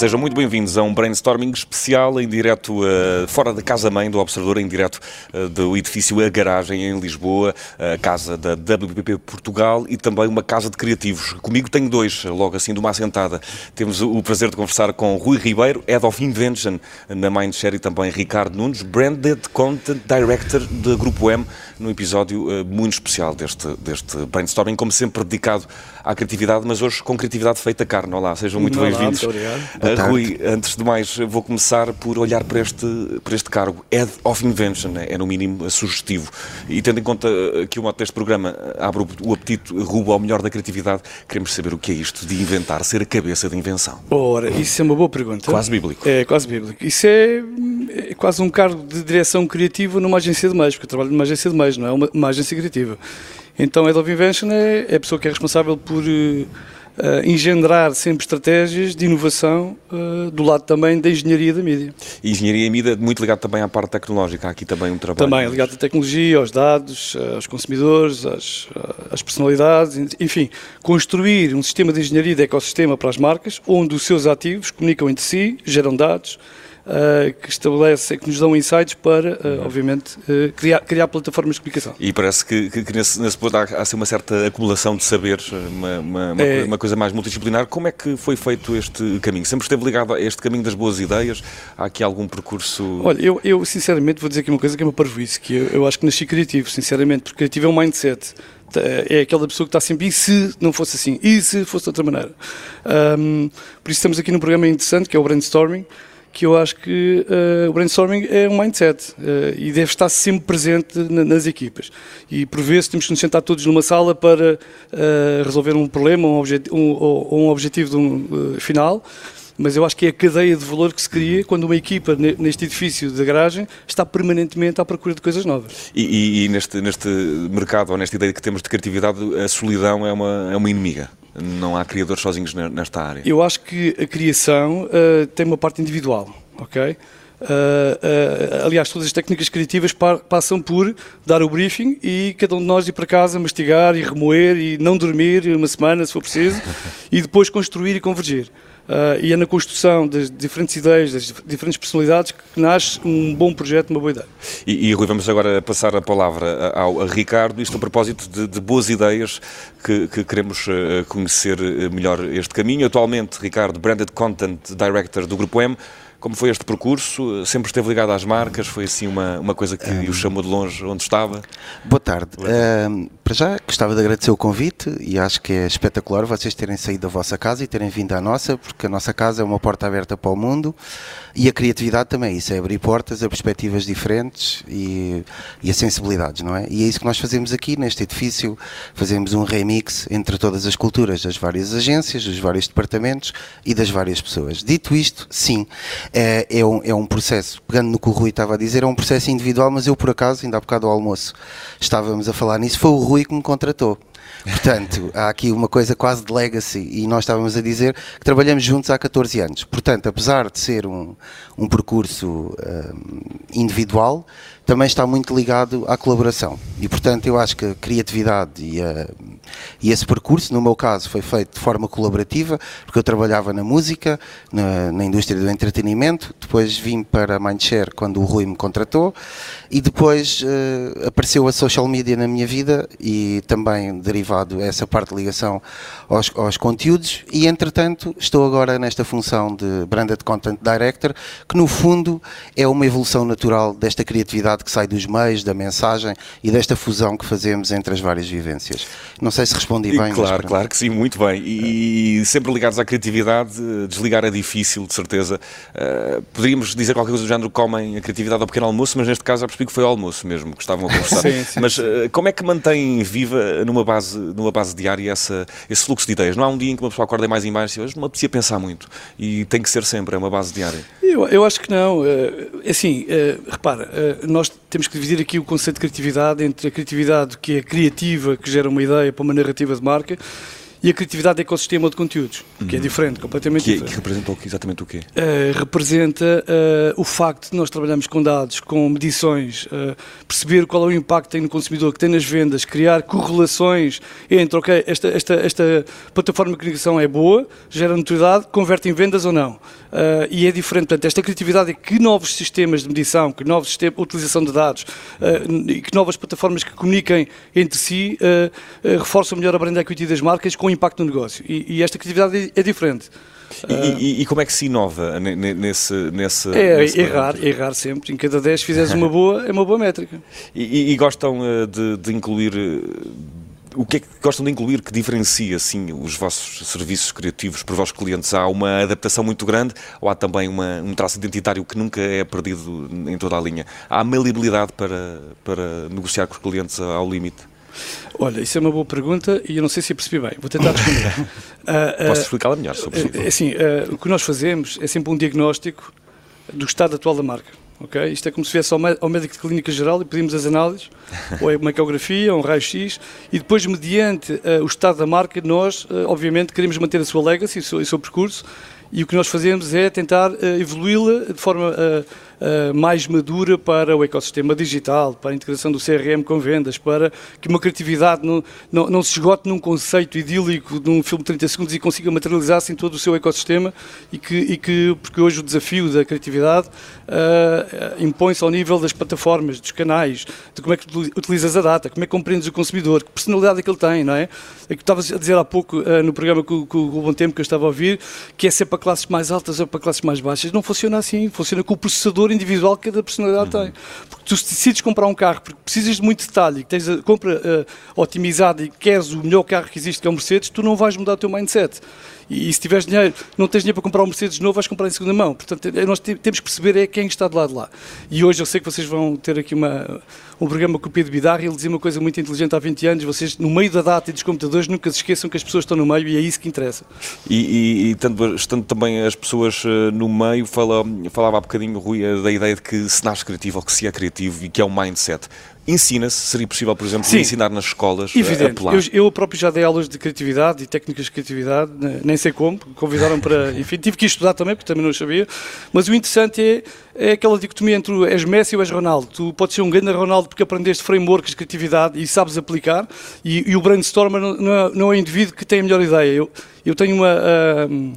sejam muito bem-vindos a um brainstorming especial em direto uh, fora da casa-mãe do Observador, em direto uh, do edifício A Garagem em Lisboa, a casa da WPP Portugal e também uma casa de criativos. Comigo tenho dois, logo assim de uma assentada. Temos o prazer de conversar com Rui Ribeiro, Head of Invention na Mindshare e também Ricardo Nunes, Branded Content Director da Grupo M, num episódio uh, muito especial deste, deste brainstorming, como sempre dedicado à criatividade, mas hoje com criatividade feita carne. Olá, sejam muito bem-vindos. Uh, Rui, antes de mais, vou começar por olhar para este, para este cargo. Head of Invention é, no mínimo, sugestivo. E tendo em conta que o modo deste programa abre o apetite rubo ao melhor da criatividade, queremos saber o que é isto de inventar, ser a cabeça da invenção. Ora, isso é uma boa pergunta. Quase bíblico. É, quase bíblico. Isso é, é quase um cargo de direção criativa numa agência de meios, porque eu trabalho numa agência de meios, não é uma, uma agência criativa. Então, Head of Invention é, é a pessoa que é responsável por uh, engendrar sempre estratégias de inovação uh, do lado também da engenharia da mídia. E engenharia da mídia muito ligado também à parte tecnológica, há aqui também um trabalho. Também ligado à tecnologia, aos dados, aos consumidores, às, às personalidades, enfim, construir um sistema de engenharia de ecossistema para as marcas, onde os seus ativos comunicam entre si, geram dados, uh, que estabelece, que nos dão insights para, uh, obviamente, uh, criar, criar plataformas de comunicação. E parece que, que, que nesse, nesse ponto há, há assim uma certa acumulação de saberes, uma, uma, uma, é... uma, coisa mais multidisciplinar. Como é que foi feito este caminho? Sempre esteve ligado a este caminho das boas ideias? Há aqui algum percurso? Olha, eu, eu sinceramente vou dizer aqui uma coisa que é uma parvoíce, que eu, eu acho que nasci criativo, sinceramente, porque criativo é um mindset é aquela pessoa que está sempre, e se não fosse assim? E se fosse de outra maneira? Um, por isso estamos aqui num programa interessante que é o Brainstorming, que eu acho que uh, o brainstorming é um mindset uh, e deve estar sempre presente na, nas equipas. E por vezes temos que nos sentar todos numa sala para uh, resolver um problema um um, ou, um objetivo um, final, mas eu acho que é a cadeia de valor que se cria quando uma equipa neste edifício da garagem está permanentemente à procura de coisas novas. E, e, e neste, neste mercado, ou nesta ideia que temos de criatividade, a solidão é uma, é uma inimiga? Não há criadores sozinhos nesta área? Eu acho que a criação uh, tem uma parte individual, ok? Uh, uh, aliás, todas as técnicas criativas pa passam por dar o briefing e cada um de nós ir para casa mastigar e remoer e não dormir uma semana, se for preciso, e depois construir e convergir. Uh, e é na construção das diferentes ideias, das diferentes personalidades que nasce um bom projeto, uma boa ideia. E, e Rui, vamos agora passar a palavra ao a Ricardo, isto a propósito de, de boas ideias que, que queremos conhecer melhor este caminho. Atualmente, Ricardo, Branded Content Director do Grupo M, como foi este percurso? Sempre esteve ligado às marcas? Foi assim uma, uma coisa que um, o chamou de longe onde estava? Boa tarde. Boa tarde. Uh, para já, gostava de agradecer o convite e acho que é espetacular vocês terem saído da vossa casa e terem vindo à nossa, porque a nossa casa é uma porta aberta para o mundo e a criatividade também. Isso é abrir portas a perspectivas diferentes e, e a sensibilidades, não é? E é isso que nós fazemos aqui neste edifício. Fazemos um remix entre todas as culturas das várias agências, dos vários departamentos e das várias pessoas. Dito isto, sim, é, é, um, é um processo, pegando no que o Rui estava a dizer, é um processo individual, mas eu por acaso, ainda há bocado ao almoço, estávamos a falar nisso, foi o Rui que me contratou. Portanto, há aqui uma coisa quase de legacy e nós estávamos a dizer que trabalhamos juntos há 14 anos. Portanto, apesar de ser um, um percurso um, individual, também está muito ligado à colaboração. E, portanto, eu acho que a criatividade e, a, e esse percurso, no meu caso, foi feito de forma colaborativa, porque eu trabalhava na música, na, na indústria do entretenimento, depois vim para Mindshare quando o Rui me contratou, e depois uh, apareceu a social media na minha vida e também derivado essa parte de ligação aos, aos conteúdos, e entretanto estou agora nesta função de Branded Content Director, que no fundo é uma evolução natural desta criatividade que sai dos meios, da mensagem e desta fusão que fazemos entre as várias vivências. Não sei se respondi bem. claro, claro que sim, muito bem. E, sempre ligados à criatividade, desligar é difícil, de certeza. Uh, poderíamos dizer qualquer coisa do género, comem a criatividade ao pequeno almoço, mas neste caso já percebi que foi ao almoço mesmo que estavam a conversar. sim, sim, mas uh, como é que mantém viva numa base, numa base diária essa, esse fluxo de ideias? Não há um dia em que uma pessoa acorda mais em baixo e hoje não me apetecia pensar muito. E tem que ser sempre, é uma base diária. Eu, eu acho que não. Uh, assim, repara, nós temos que dividir aqui o conceito de criatividade entre a criatividade que é criativa, que gera uma ideia para uma narrativa de marca, e a criatividade de ecossistema de conteúdos, que é uhum. diferente, completamente que, diferente. Que representa exatamente o quê? Uh, representa uh, o facto de nós trabalharmos com dados, com medições, uh, perceber qual é o impacto que tem no consumidor, que tem nas vendas, criar correlações entre, ok, esta, esta, esta plataforma de comunicação é boa, gera notoriedade, converte em vendas ou não. E é diferente, portanto, esta criatividade é que novos sistemas de medição, que novos sistemas, utilização de dados e que novas plataformas que comuniquem entre si reforçam melhor a brand equity das marcas com impacto no negócio. E, e esta criatividade é, é diferente. E, e, e, como é que se inova nesse. nesse é nesse errar, errar sempre. Em cada 10 fizeres uma boa, é uma boa métrica. E, e gostam de, de incluir o que é que gostam de incluir que diferencia assim, os vossos serviços criativos para os vossos clientes? Há uma adaptação muito grande ou há também uma, um traço identitário que nunca é perdido em toda a linha? Há maleabilidade para, para negociar com os clientes ao limite? Olha, isso é uma boa pergunta e eu não sei se percebi bem. Vou tentar responder. uh, uh, Posso explicá-la melhor, se uh, Assim, uh, o que nós fazemos é sempre um diagnóstico do estado atual da marca. Okay? Isto é como se viesse ao, ao médico de clínica geral e pedimos as análises, ou é uma ecografia, ou um raio-x, e depois, mediante uh, o estado da marca, nós, uh, obviamente, queremos manter a sua legacy, o seu, o seu percurso, e o que nós fazemos é tentar uh, evoluí-la de forma mais madura para o ecossistema digital, para a integração do CRM com vendas, para que uma criatividade não, não, não se esgote num conceito idílico de um filme de 30 segundos e consiga materializar-se em todo o seu ecossistema e que, e que porque hoje o desafio da criatividade uh, impõe-se ao nível das plataformas, dos canais, de como é que utilizas a data, como é que compreendes o consumidor, que personalidade é que ele tem, não é? É que estavas a dizer há pouco uh, no programa com, com, o Bom Tempo que eu estava a ouvir, que é sempre para classes mais altas ou para classes mais baixas. Não funciona assim, funciona com o processador valor individual que cada personalidade uhum. tem. Porque tu decides comprar um carro porque precisas de muito detalhe, que tens a compra uh, otimizada e queres o melhor carro que existe, que é o Mercedes, tu não vais mudar o teu mindset. E, se tiveres dinheiro, não tens dinheiro para comprar um Mercedes novo, vais comprar em segunda mão. Portanto, é, nós temos que perceber é quem está do lado de lá. E hoje eu sei que vocês vão ter aqui uma, um programa com o Pedro e ele dizia uma coisa muito inteligente há 20 anos, vocês no meio da data e dos computadores nunca se esqueçam que as pessoas estão no meio e é isso que interessa. E, e, e estando, estando, também as pessoas uh, no meio, fala, falava há bocadinho, Rui, uh, da ideia de que se nasce criativo ou que se é criativo e que é um mindset. Ensina-se, seria possível, por exemplo, Sim. ensinar nas escolas Evidente. a Eu, eu próprio já dei aulas de criatividade e técnicas de criatividade, né, nem sei como, convidaram para. Enfim, tive que estudar também, porque também não sabia. Mas o interessante é, é aquela dicotomia entre és Messi ou és Ronaldo. Tu podes ser um grande Ronaldo porque aprendeste frameworks de criatividade e sabes aplicar, e, e o brainstormer não, não, é, não, é, o indivíduo que tem a melhor ideia. Eu, eu tenho uma. Uh,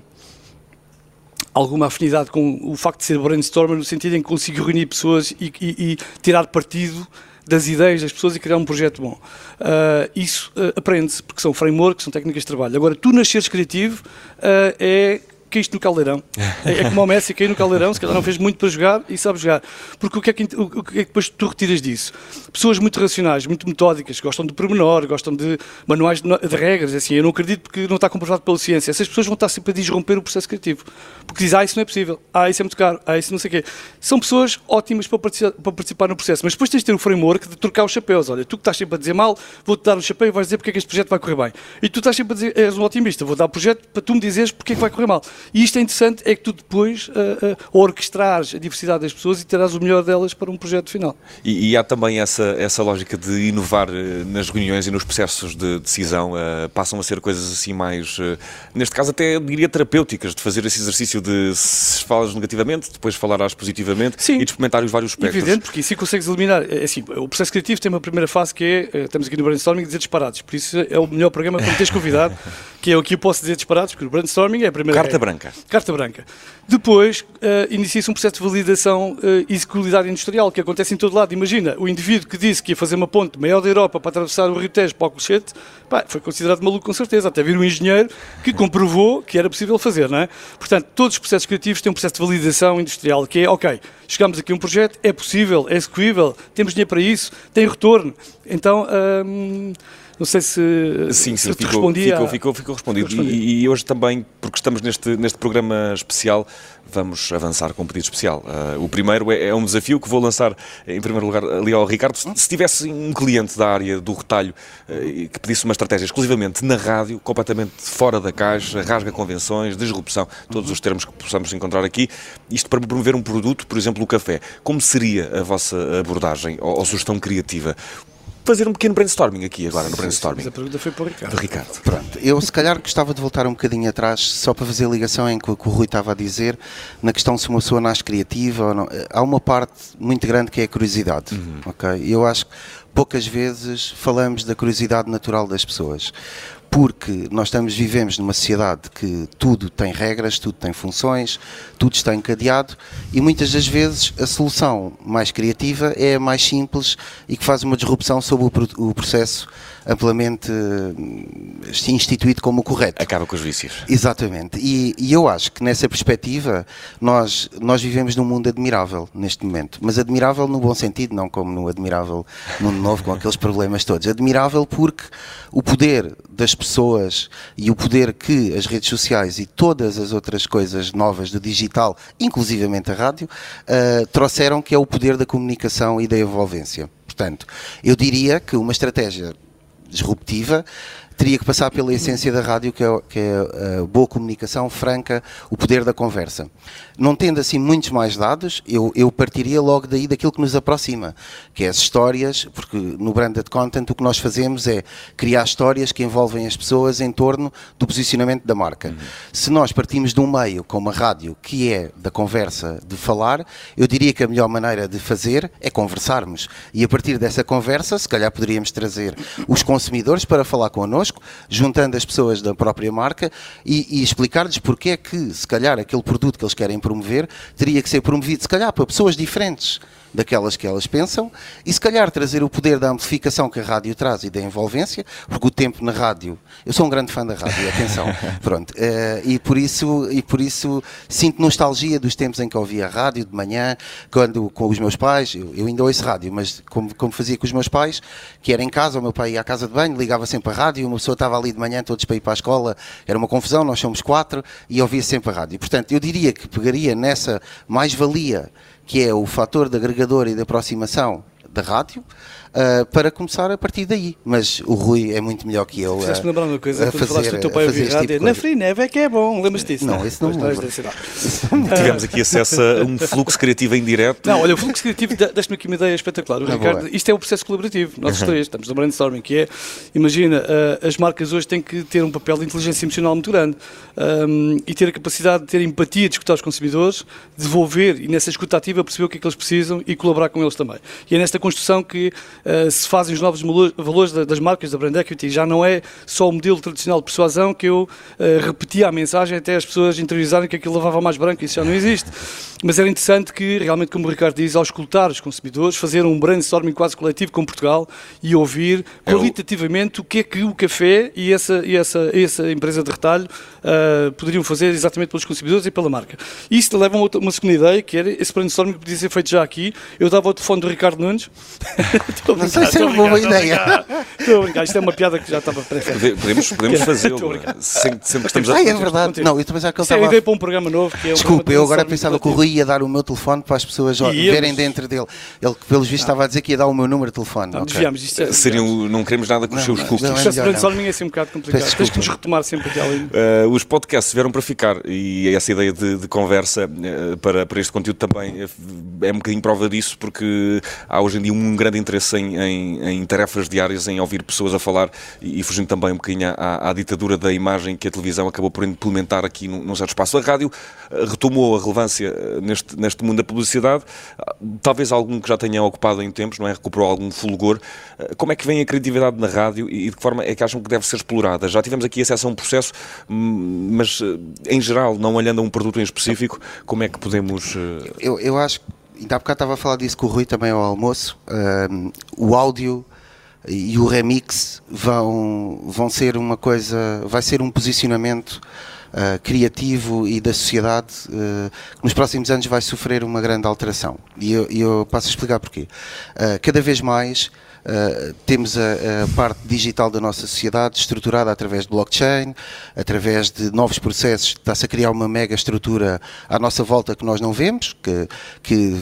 alguma afinidade com o facto de ser brainstormer no sentido em que consigo reunir pessoas e, e, e tirar partido das ideias das pessoas e criar um projeto bom. Uh, isso uh, aprende-se, porque são frameworks, são técnicas de trabalho. Agora, tu nasceres criativo uh, é caíste no caldeirão. É, é, como o Messi cair no caldeirão, se calhar não fez muito para jogar e sabe jogar. Porque o que, é que, o, que é que depois tu retiras disso? Pessoas muito racionais, muito metódicas, gostam de pormenor, gostam de manuais de, de regras, assim, eu não acredito porque não está comprovado pela ciência. Essas pessoas vão estar sempre a disromper o processo criativo. Porque dizem, ah, isso não é possível, ah, isso é muito caro, ah, isso não sei o quê. São pessoas ótimas para participar, para participar no processo, mas depois tens de ter o framework de trocar os chapéus. Olha, tu que estás sempre a dizer mal, vou-te dar o chapéu e vais dizer porque é que este projeto vai correr bem. E tu estás sempre a dizer, és um otimista, vou dar o projeto para tu me dizeres porque é que vai correr mal. E isto é interessante é que tu depois uh, uh, orquestrares a diversidade das pessoas e terás o melhor delas para um projeto final. E, e há também essa, essa lógica de inovar uh, nas reuniões e nos processos de decisão, passam a ser coisas assim mais, neste caso até diria terapêuticas, de fazer esse exercício de se falas negativamente, depois falarás positivamente Sim. e de experimentar os vários espectros. Evidente, porque assim consegues eliminar. É, assim, o processo criativo tem uma primeira fase que é, estamos aqui no brainstorming, dizer disparados, por isso é o melhor programa para me teres convidado, que é o que eu posso dizer disparados, porque o brainstorming é a primeira... Carta é, branca. Carta branca branca. Depois uh, inicia-se um processo de validação uh, e de qualidade industrial que acontece em todo lado. Imagina, o indivíduo que disse que ia fazer uma ponte maior da Europa para atravessar o Rio Tejo para o Colchete, pá, foi considerado maluco com certeza, até vir um engenheiro que comprovou que era possível fazer, não é? Portanto, todos os processos criativos têm um processo de validação industrial que é, ok, chegamos aqui a um projeto, é possível, é execuível, temos dinheiro para isso, tem retorno. Então... Hum, não sei se, sim, se sim, ficou, respondia. Ficou, ficou, ficou respondido. Ficou respondido. E, e, hoje também, porque estamos neste, neste programa especial, vamos avançar com um pedido especial. Uh, o primeiro é, é, um desafio que vou lançar, em primeiro lugar, ali ao Ricardo. Se, se tivesse um cliente da área do retalho uh, que pedisse uma estratégia exclusivamente na rádio, completamente fora da caixa, rasga convenções, disrupção, todos os termos que possamos encontrar aqui, isto para promover um produto, por exemplo, o café. Como seria a vossa abordagem ou, ou sugestão criativa? Fazer um pequeno brainstorming aqui agora no brainstorming. Mas a pergunta foi para o Ricardo. Do Ricardo. Pronto, eu se calhar gostava de voltar um bocadinho atrás, só para fazer a ligação em que o, que o Rui estava a dizer, na questão se uma pessoa nasce criativa ou não. Há uma parte muito grande que é a curiosidade. Uhum. Ok? Eu acho que poucas vezes falamos da curiosidade natural das pessoas porque nós estamos, vivemos numa sociedade que tudo tem regras, tudo tem funções, tudo está encadeado e muitas das vezes a solução mais criativa é a mais simples e que faz uma disrupção sobre o, processo amplamente uh, instituído como o correto. Acaba com os vícios. Exatamente. E, e, eu acho que nessa perspectiva nós, nós vivemos num mundo admirável neste momento. Mas admirável no bom sentido, não como no admirável mundo novo com aqueles problemas todos. Admirável porque o poder das pessoas e o poder que as redes sociais e todas as outras coisas novas do digital, inclusivamente a rádio, uh, trouxeram que é o poder da comunicação e da envolvência. Portanto, eu diria que uma estratégia disruptiva teria que passar pela essência da rádio, que é, que é a boa comunicação franca, o poder da conversa. Não tendo assim muitos mais dados, eu, eu partiria logo daí daquilo que nos aproxima, que é as histórias, porque no branded content o que nós fazemos é criar histórias que envolvem as pessoas em torno do posicionamento da marca. Uhum. Se nós partimos de um meio como a rádio, que é da conversa, de falar, eu diria que a melhor maneira de fazer é conversarmos. E a partir dessa conversa, se calhar poderíamos trazer os consumidores para falar connosco, juntando as pessoas da própria marca e, e explicar-lhes porque é que, se calhar, aquele produto que eles querem promover teria que ser promovido, se calhar, para pessoas diferentes daquelas que elas pensam e se calhar trazer o poder da amplificação que a rádio traz e da envolvência, porque o tempo na rádio, eu sou um grande fã da rádio, atenção, pronto, uh, e por isso e por isso sinto nostalgia dos tempos em que ouvia a rádio de manhã, quando com os meus pais, eu, eu ainda ouço rádio, mas como, como fazia com os meus pais, que era em casa, o meu pai ia à casa de banho, ligava sempre a rádio, uma pessoa estava ali de manhã, todos para ir para a escola, era uma confusão, nós somos quatro e ouvia sempre a rádio. Portanto, eu diria que pegaria nessa mais-valia que é o fator de agregador e de aproximação da rádio, uh, para começar a partir daí. Mas o Rui é muito melhor que eu. Fizeste-me lembrar uma coisa, quando falaste do teu pai a ouvir rádio, tipo na Free Neve é que é bom, lembras disso? Não, isso não me lembro. Tivemos aqui acesso a um fluxo criativo em direto. Não, olha, o fluxo criativo, deixa-me aqui uma ideia espetacular. O Ricardo, isto é o processo colaborativo, nós uhum. três, estamos no brainstorming, que é, imagina, uh, as marcas hoje têm que ter um papel de inteligência emocional muito grande um, e ter a capacidade de ter empatia, de escutar os consumidores, desenvolver e nessa escuta ativa perceber o que é que eles precisam e colaborar com eles também. E é nesta construção que uh, se fazem os novos valores das marcas da brand equity. Já não é só o modelo tradicional de persuasão que eu uh, repetia a mensagem até as pessoas interiorizarem que aquilo lavava mais branco, isso já não existe. Mas era interessante que, realmente, como o Ricardo diz, ao escutar os consumidores, fazer um brainstorming quase coletivo com Portugal e ouvir é qualitativamente o que é que o café e essa, e essa, essa empresa de retalho uh, poderiam fazer exatamente pelos consumidores e pela marca. Isso leva a uma, uma segunda ideia, que era esse brainstorming que podia ser feito já aqui. Eu dava o telefone do Ricardo Nunes. não sei se é uma boa ideia. Estou a brincar, isto é uma piada que já estava pré-feita. Podemos, podemos fazê-lo, sempre, sempre que estamos a... Ah, é verdade. Não, eu também já que ele estava... Isso é ideia para um programa novo. Que é Desculpa, eu agora pensava que o Rui ia dar o meu telefone para as pessoas verem dentro dele. Ele, pelos vistos, estava a dizer que ia dar o meu número de telefone. Não, okay. desviamos. É, Seriam, não queremos nada com os seus cookies. Isto é brainstorming é assim um bocado complicado. Tens que nos retomar sempre aqui ali. Uh, os podcasts vieram para ficar e essa ideia de, de conversa uh, para, para este conteúdo também é, é um bocadinho prova disso, porque há hoje em dia um grande interesse em, em, em tarefas diárias, em ouvir pessoas a falar e, e fugindo também um bocadinho à, à, ditadura da imagem que a televisão acabou por implementar aqui num, num certo espaço. A rádio uh, retomou a relevância neste, neste mundo da publicidade, talvez algum que já tenha ocupado em tempos, não é? Recuperou algum fulgor. Como é que vem a criatividade na rádio e de que forma é que acham que deve ser explorada? Já tivemos aqui acesso a um processo, hum, mas em geral, não olhando a um produto em específico, como é que podemos. Eu, eu acho que, ainda há bocado estava a falar disso com o Rui também ao almoço, um, o áudio e o remix vão, vão ser uma coisa, vai ser um posicionamento uh, criativo e da sociedade uh, que nos próximos anos vai sofrer uma grande alteração. E eu, eu passo a explicar porquê. Uh, cada vez mais Uh, temos a, a, parte digital da nossa sociedade estruturada através de blockchain, através de novos processos, está-se a criar uma mega estrutura à nossa volta que nós não vemos, que, que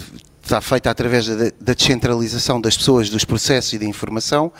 está feita através da, descentralização das pessoas, dos processos e da informação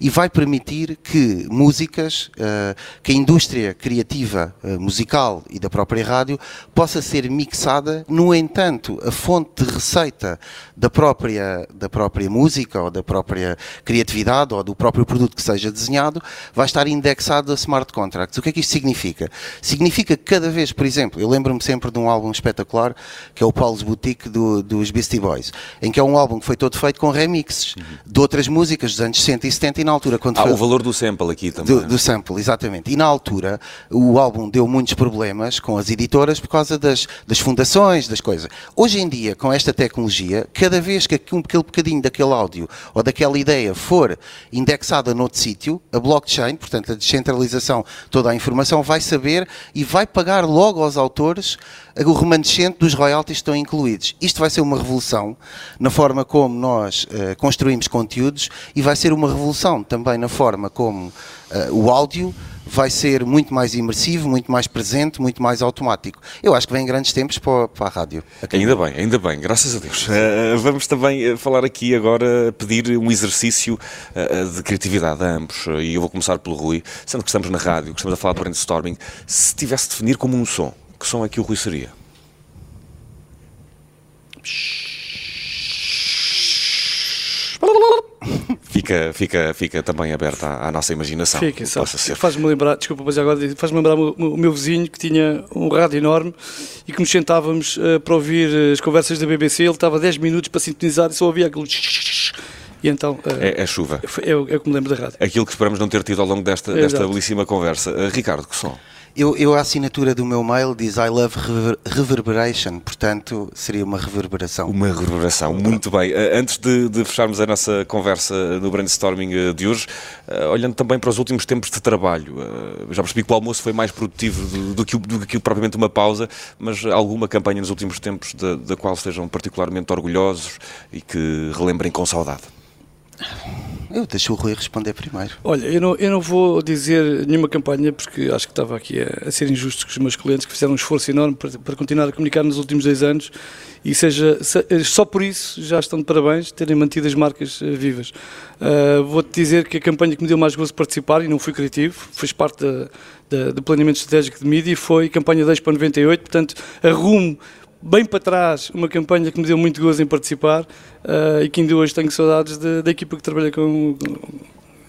e vai permitir que músicas, eh, que a indústria criativa eh, musical e da própria rádio possa ser mixada. No entanto, a fonte de receita da própria, da própria música ou da própria criatividade ou do próprio produto que seja desenhado vai estar indexado a smart contracts. O que é que isto significa? Significa que cada vez, por exemplo, eu lembro-me sempre de um álbum espetacular que é o Paul's Boutique do, dos Beastie Boys Voice, em que é um álbum que foi todo feito com remixes uhum. de outras músicas dos anos 60 e 70 e na altura quando ah, foi... o valor do sample aqui também. Do, do, sample, exatamente. E na altura o álbum deu muitos problemas com as editoras por causa das, das fundações, das coisas. Hoje em dia, com esta tecnologia, cada vez que aquele bocadinho daquele áudio ou daquela ideia for indexada noutro sítio, a blockchain, portanto a descentralização, toda a informação, vai saber e vai pagar logo aos autores o remanescente dos royalties estão incluídos. Isto vai ser uma revolução na forma como nós uh, construímos conteúdos e vai ser uma revolução também na forma como uh, o áudio vai ser muito mais imersivo, muito mais presente, muito mais automático. Eu acho que vem grandes tempos para, para a rádio. Ainda bem, ainda bem, graças a Deus. Uh, vamos também falar aqui agora, pedir um exercício uh, de criatividade a ambos. E eu vou começar pelo Rui, sendo que estamos na rádio, que estamos a falar de brainstorming. Se tivesse de definir como um som, que som é que o Rui seria? Fica, fica, fica também aberta à, à nossa imaginação. Fica, Faz-me lembrar, desculpa, mas agora faz-me lembrar o, o, meu vizinho que tinha um rádio enorme e que nos sentávamos uh, para ouvir eh, as conversas da BBC. Ele estava 10 minutos para sintonizar e só ouvia aquilo. E então, uh, é, é, chuva. É, é o que me lembro da rádio. Aquilo que esperamos não ter tido ao longo desta, desta belíssima conversa. Uh, Ricardo, que som? Eu, eu, a assinatura do meu mail diz I love rever reverberation, portanto seria uma reverberação. Uma reverberação, muito bem. Eh, antes de, de fecharmos a nossa conversa no brainstorming eh, de hoje, olhando também para os últimos tempos de trabalho, já percebi que o almoço foi mais produtivo do, do, que, do que propriamente uma pausa, mas alguma campanha nos últimos tempos da, da qual estejam particularmente orgulhosos e que relembrem com saudade? Eu deixo o Rui responder primeiro. Olha, eu não, eu não vou dizer nenhuma campanha, porque acho que estava aqui a, a ser injusto com os meus clientes que fizeram um esforço enorme para, para continuar a comunicar nos últimos dois anos e seja se, só por isso já estão de parabéns terem mantido as marcas uh, vivas. Uh, Vou-te dizer que a campanha que me deu mais gozo de participar, e não fui criativo, fez parte da, da, do planeamento estratégico de mídia, foi a campanha 10 para 98, portanto, arrumo bem para trás uma campanha que me deu muito gozo em participar uh, e que ainda hoje tenho saudades de, da equipa que trabalha com,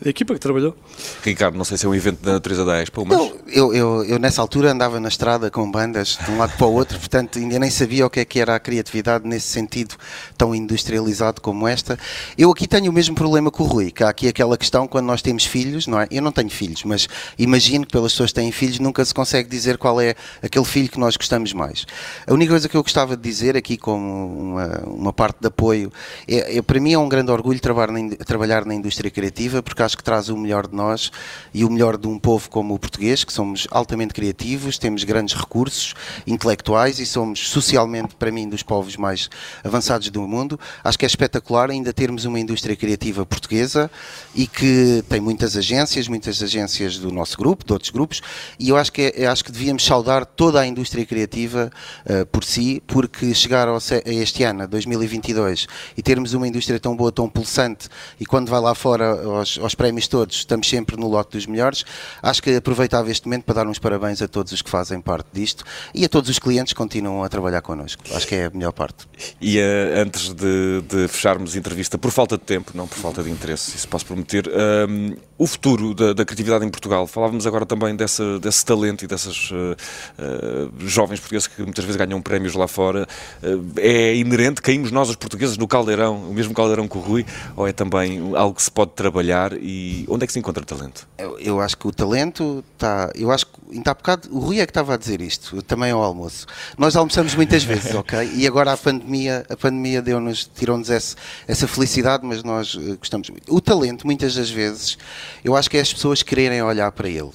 a equipa que trabalhou. Ricardo, não sei se é um evento da natureza da Expo, mas... Não, eu, eu, eu, nessa altura andava na estrada com bandas de um lado para o outro, portanto ainda nem sabia o que é que era a criatividade nesse sentido tão industrializado como esta. Eu aqui tenho o mesmo problema com o Rui, que há aqui aquela questão quando nós temos filhos, não é? Eu não tenho filhos, mas imagino que pelas pessoas que têm filhos nunca se consegue dizer qual é aquele filho que nós gostamos mais. A única coisa que eu gostava de dizer aqui como uma, uma parte de apoio, é, é, para mim é um grande orgulho trabalhar na, trabalhar na indústria criativa, porque acho que traz o melhor de nós e o melhor de um povo como o português, que somos altamente criativos, temos grandes recursos intelectuais e somos socialmente, para mim, dos povos mais avançados do mundo. Acho que é espetacular ainda termos uma indústria criativa portuguesa e que tem muitas agências, muitas agências do nosso grupo, de outros grupos, e eu acho que, é, acho que devíamos saudar toda a indústria criativa uh, por si, porque chegar ao, a este ano, 2022, e termos uma indústria tão boa, tão pulsante, e quando vai lá fora aos, aos prémios todos, estamos sempre no lote dos melhores. Acho que aproveitava este momento para dar uns parabéns a todos os que fazem parte disto e a todos os clientes que continuam a trabalhar connosco. Acho que é a melhor parte. E uh, antes de, de, fecharmos a entrevista, por falta de tempo, não por falta de interesse, isso posso prometer, uh, o futuro da, da, criatividade em Portugal. Falávamos agora também dessa, desse talento e dessas uh, jovens portugueses que muitas vezes ganham prémios lá fora. é inerente, caímos nós os portugueses no caldeirão, o mesmo caldeirão que o Rui, ou é também algo que se pode trabalhar e onde é que se encontra talento? Eu, eu acho que o talento está. Eu acho que ainda há bocado o Rui é que estava a dizer isto, também ao almoço. Nós almoçamos muitas vezes, ok? E agora a pandemia, a pandemia deu-nos, tirou-nos essa felicidade, mas nós uh, gostamos muito. O talento, muitas das vezes, eu acho que é as pessoas quererem olhar para ele.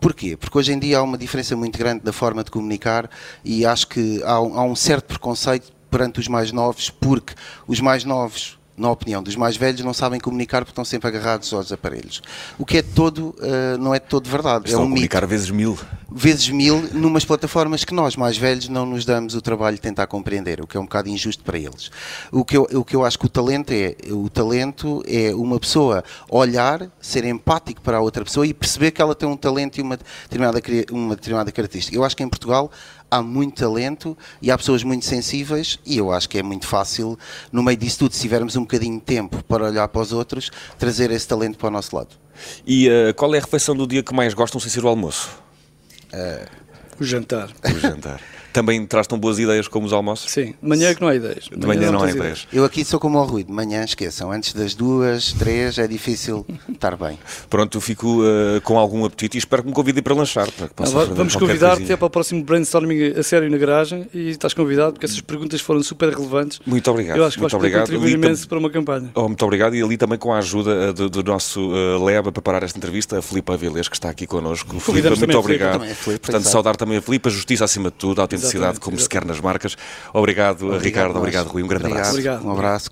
Porquê? Porque hoje em dia há uma diferença muito grande da forma de comunicar e acho que há há um certo preconceito perante os mais novos, porque os mais novos na opinião dos mais velhos, não sabem comunicar porque estão sempre agarrados aos aparelhos. O que é todo, uh, não é todo verdade. Estão é um a comunicar mito. vezes mil. Vezes mil, numas plataformas que nós, mais velhos, não nos damos o trabalho de tentar compreender, o que é um bocado injusto para eles. O que eu, o que eu acho que o talento é, o talento é uma pessoa olhar, ser empático para a outra pessoa e perceber que ela tem um talento e uma determinada, uma determinada característica. Eu acho que em Portugal há muito talento e há pessoas muito sensíveis e eu acho que é muito fácil, no meio disso tudo, se tivermos um bocadinho de tempo para olhar para os outros, trazer esse talento para o nosso lado. E uh, qual é a refeição do dia que mais gostam sem ser o almoço? Uh, o jantar. O jantar. Também traz tão boas ideias como os almoços? Sim, de manhã é que não há ideias. De manhã não há tens ideias. Eu aqui sou como o Rui, de manhã esqueçam, antes das duas, três, é difícil estar bem. Pronto, eu fico uh, com algum apetite e espero que me convidem para lanchar. Para que possa Não, vamos convidar-te para o próximo brainstorming a sério na garagem e estás convidado porque essas perguntas foram super relevantes. Muito obrigado. Eu acho que muito vais obrigado. contribuir Ali imenso para uma campanha. Oh, muito obrigado e ali também com a ajuda uh, do, do nosso uh, Leb a preparar esta entrevista, a Filipe Avilés, que está aqui connosco. Filipe, muito Filipe. obrigado. Também Filipe, Portanto, exato. saudar também a Filipe, a justiça acima de tudo, a autenticidade Exatamente, como se exatamente. quer nas marcas. Obrigado, Ricardo, nós. obrigado, Rui. Um grande abraço. Obrigado. Um abraço.